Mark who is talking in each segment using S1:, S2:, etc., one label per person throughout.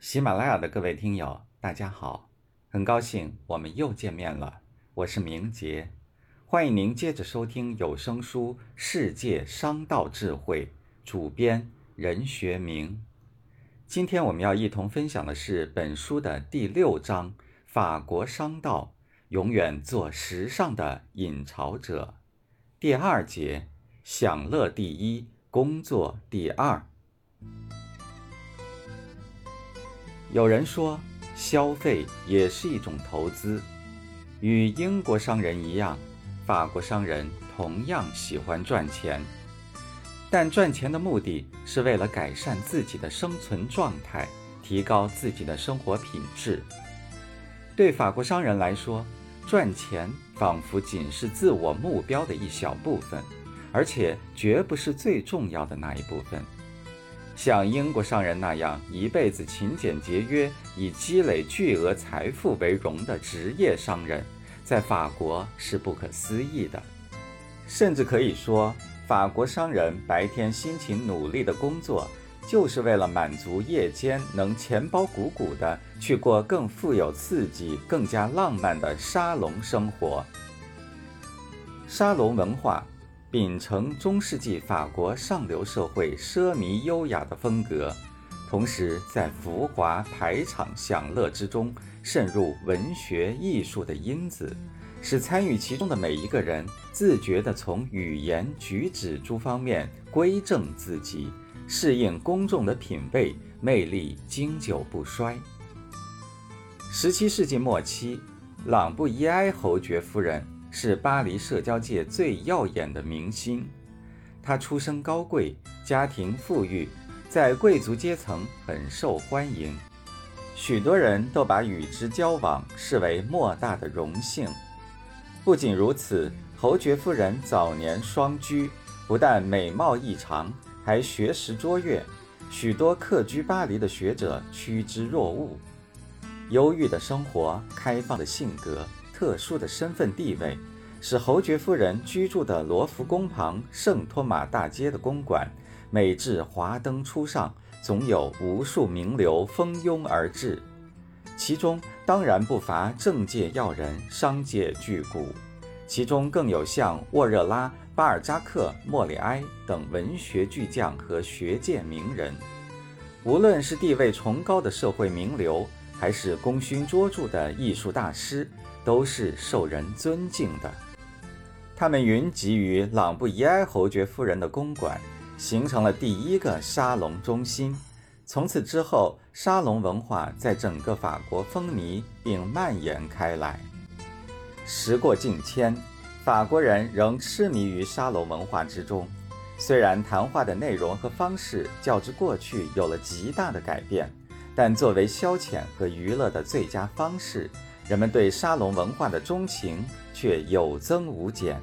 S1: 喜马拉雅的各位听友，大家好，很高兴我们又见面了。我是明杰，欢迎您接着收听有声书《世界商道智慧》，主编任学明。今天我们要一同分享的是本书的第六章：法国商道永远做时尚的引潮者。第二节：享乐第一，工作第二。有人说，消费也是一种投资。与英国商人一样，法国商人同样喜欢赚钱，但赚钱的目的是为了改善自己的生存状态，提高自己的生活品质。对法国商人来说，赚钱仿佛仅是自我目标的一小部分，而且绝不是最重要的那一部分。像英国商人那样一辈子勤俭节约、以积累巨额财富为荣的职业商人，在法国是不可思议的。甚至可以说，法国商人白天辛勤努力的工作，就是为了满足夜间能钱包鼓鼓的去过更富有刺激、更加浪漫的沙龙生活。沙龙文化。秉承中世纪法国上流社会奢靡优雅的风格，同时在浮华排场享乐之中渗入文学艺术的因子，使参与其中的每一个人自觉地从语言举止诸方面规正自己，适应公众的品味，魅力经久不衰。十七世纪末期，朗布伊埃侯爵夫人。是巴黎社交界最耀眼的明星，他出身高贵，家庭富裕，在贵族阶层很受欢迎，许多人都把与之交往视为莫大的荣幸。不仅如此，侯爵夫人早年双居，不但美貌异常，还学识卓越，许多客居巴黎的学者趋之若鹜。忧郁的生活，开放的性格。特殊的身份地位，使侯爵夫人居住的罗浮宫旁圣托马大街的公馆，每至华灯初上，总有无数名流蜂拥而至。其中当然不乏政界要人、商界巨贾，其中更有像沃热拉、巴尔扎克、莫里埃等文学巨匠和学界名人。无论是地位崇高的社会名流，还是功勋卓著的艺术大师。都是受人尊敬的。他们云集于朗布伊埃侯爵夫人的公馆，形成了第一个沙龙中心。从此之后，沙龙文化在整个法国风靡并蔓延开来。时过境迁，法国人仍痴迷于沙龙文化之中。虽然谈话的内容和方式较之过去有了极大的改变，但作为消遣和娱乐的最佳方式。人们对沙龙文化的钟情却有增无减。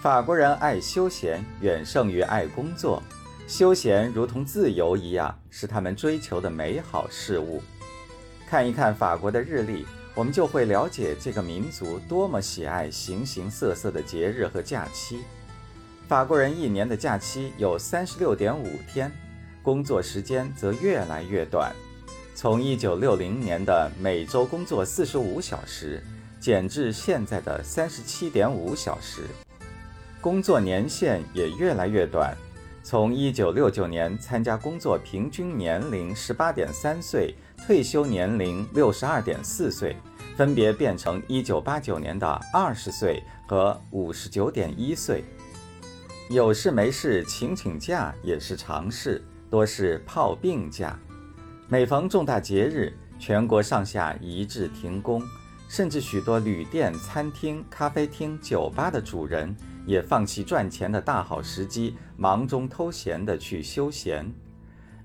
S1: 法国人爱休闲远胜于爱工作，休闲如同自由一样，是他们追求的美好事物。看一看法国的日历，我们就会了解这个民族多么喜爱形形色色的节日和假期。法国人一年的假期有三十六点五天，工作时间则越来越短。从一九六零年的每周工作四十五小时减至现在的三十七点五小时，工作年限也越来越短。从一九六九年参加工作平均年龄十八点三岁，退休年龄六十二点四岁，分别变成一九八九年的二十岁和五十九点一岁。有事没事请请假也是常事，多是泡病假。每逢重大节日，全国上下一致停工，甚至许多旅店、餐厅、咖啡厅、酒吧的主人也放弃赚钱的大好时机，忙中偷闲地去休闲。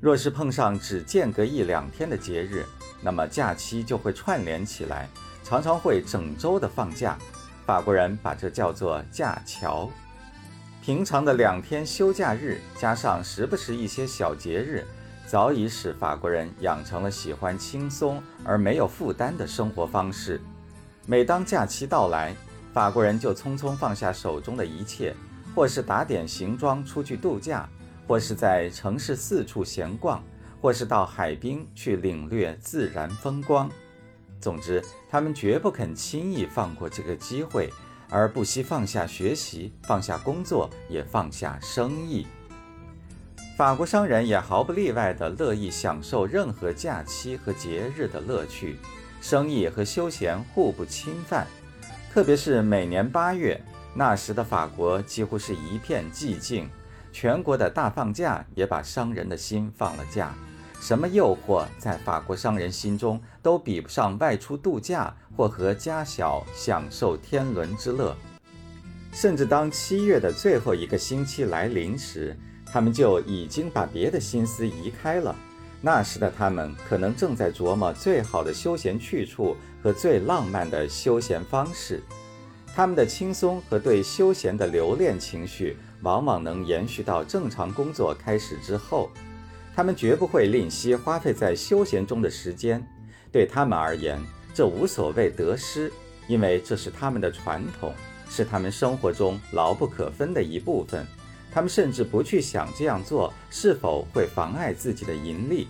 S1: 若是碰上只间隔一两天的节日，那么假期就会串联起来，常常会整周的放假。法国人把这叫做“假桥”。平常的两天休假日，加上时不时一些小节日。早已使法国人养成了喜欢轻松而没有负担的生活方式。每当假期到来，法国人就匆匆放下手中的一切，或是打点行装出去度假，或是在城市四处闲逛，或是到海滨去领略自然风光。总之，他们绝不肯轻易放过这个机会，而不惜放下学习，放下工作，也放下生意。法国商人也毫不例外地乐意享受任何假期和节日的乐趣，生意和休闲互不侵犯。特别是每年八月，那时的法国几乎是一片寂静，全国的大放假也把商人的心放了假。什么诱惑在法国商人心中都比不上外出度假或和家小享受天伦之乐。甚至当七月的最后一个星期来临时，他们就已经把别的心思移开了。那时的他们可能正在琢磨最好的休闲去处和最浪漫的休闲方式。他们的轻松和对休闲的留恋情绪，往往能延续到正常工作开始之后。他们绝不会吝惜花费在休闲中的时间。对他们而言，这无所谓得失，因为这是他们的传统，是他们生活中牢不可分的一部分。他们甚至不去想这样做是否会妨碍自己的盈利。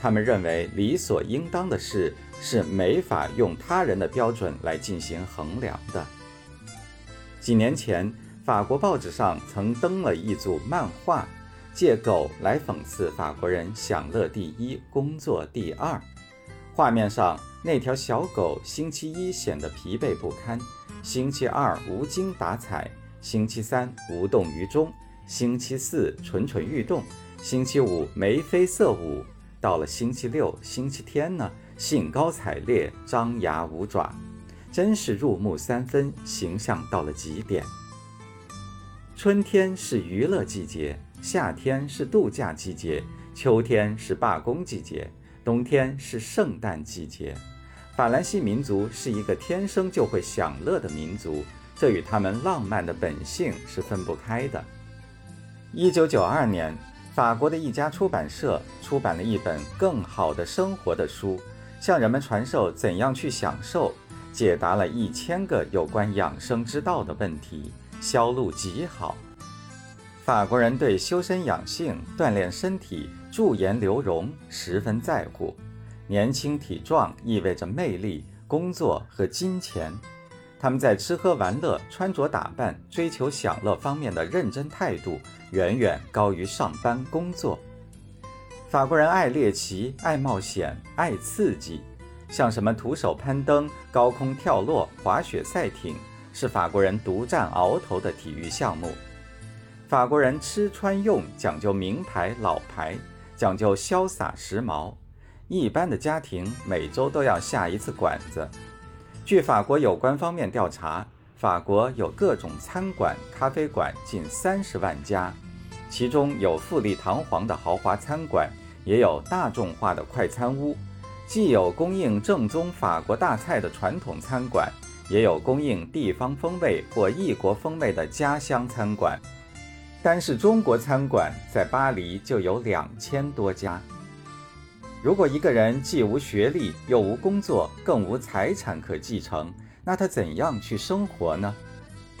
S1: 他们认为理所应当的事是没法用他人的标准来进行衡量的。几年前，法国报纸上曾登了一组漫画，借狗来讽刺法国人享乐第一，工作第二。画面上那条小狗星期一显得疲惫不堪，星期二无精打采，星期三无动于衷。星期四蠢蠢欲动，星期五眉飞色舞，到了星期六、星期天呢，兴高采烈，张牙舞爪，真是入木三分，形象到了极点。春天是娱乐季节，夏天是度假季节，秋天是罢工季节，冬天是圣诞季节。法兰西民族是一个天生就会享乐的民族，这与他们浪漫的本性是分不开的。一九九二年，法国的一家出版社出版了一本《更好的生活》的书，向人们传授怎样去享受，解答了一千个有关养生之道的问题，销路极好。法国人对修身养性、锻炼身体、驻颜留容十分在乎，年轻体壮意味着魅力、工作和金钱。他们在吃喝玩乐、穿着打扮、追求享乐方面的认真态度，远远高于上班工作。法国人爱猎奇、爱冒险、爱刺激，像什么徒手攀登、高空跳落、滑雪赛艇，是法国人独占鳌头的体育项目。法国人吃穿用讲究名牌老牌，讲究潇洒时髦。一般的家庭每周都要下一次馆子。据法国有关方面调查，法国有各种餐馆、咖啡馆近三十万家，其中有富丽堂皇的豪华餐馆，也有大众化的快餐屋，既有供应正宗法国大菜的传统餐馆，也有供应地方风味或异国风味的家乡餐馆。单是中国餐馆，在巴黎就有两千多家。如果一个人既无学历，又无工作，更无财产可继承，那他怎样去生活呢？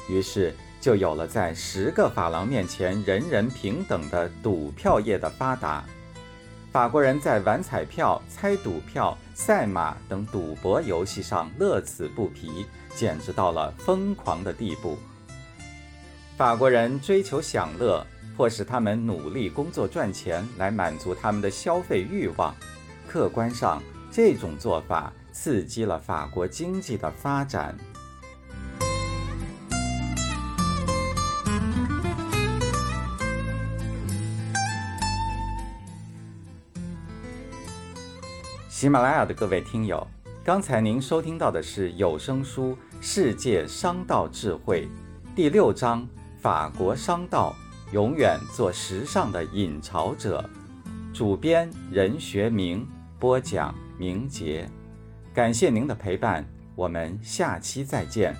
S1: 于是就有了在十个法郎面前人人平等的赌票业的发达。法国人在玩彩票、猜赌票、赛马等赌博游戏上乐此不疲，简直到了疯狂的地步。法国人追求享乐，迫使他们努力工作赚钱来满足他们的消费欲望。客观上，这种做法刺激了法国经济的发展。喜马拉雅的各位听友，刚才您收听到的是有声书《世界商道智慧》第六章《法国商道：永远做时尚的引潮者》，主编任学明。播讲明杰，感谢您的陪伴，我们下期再见。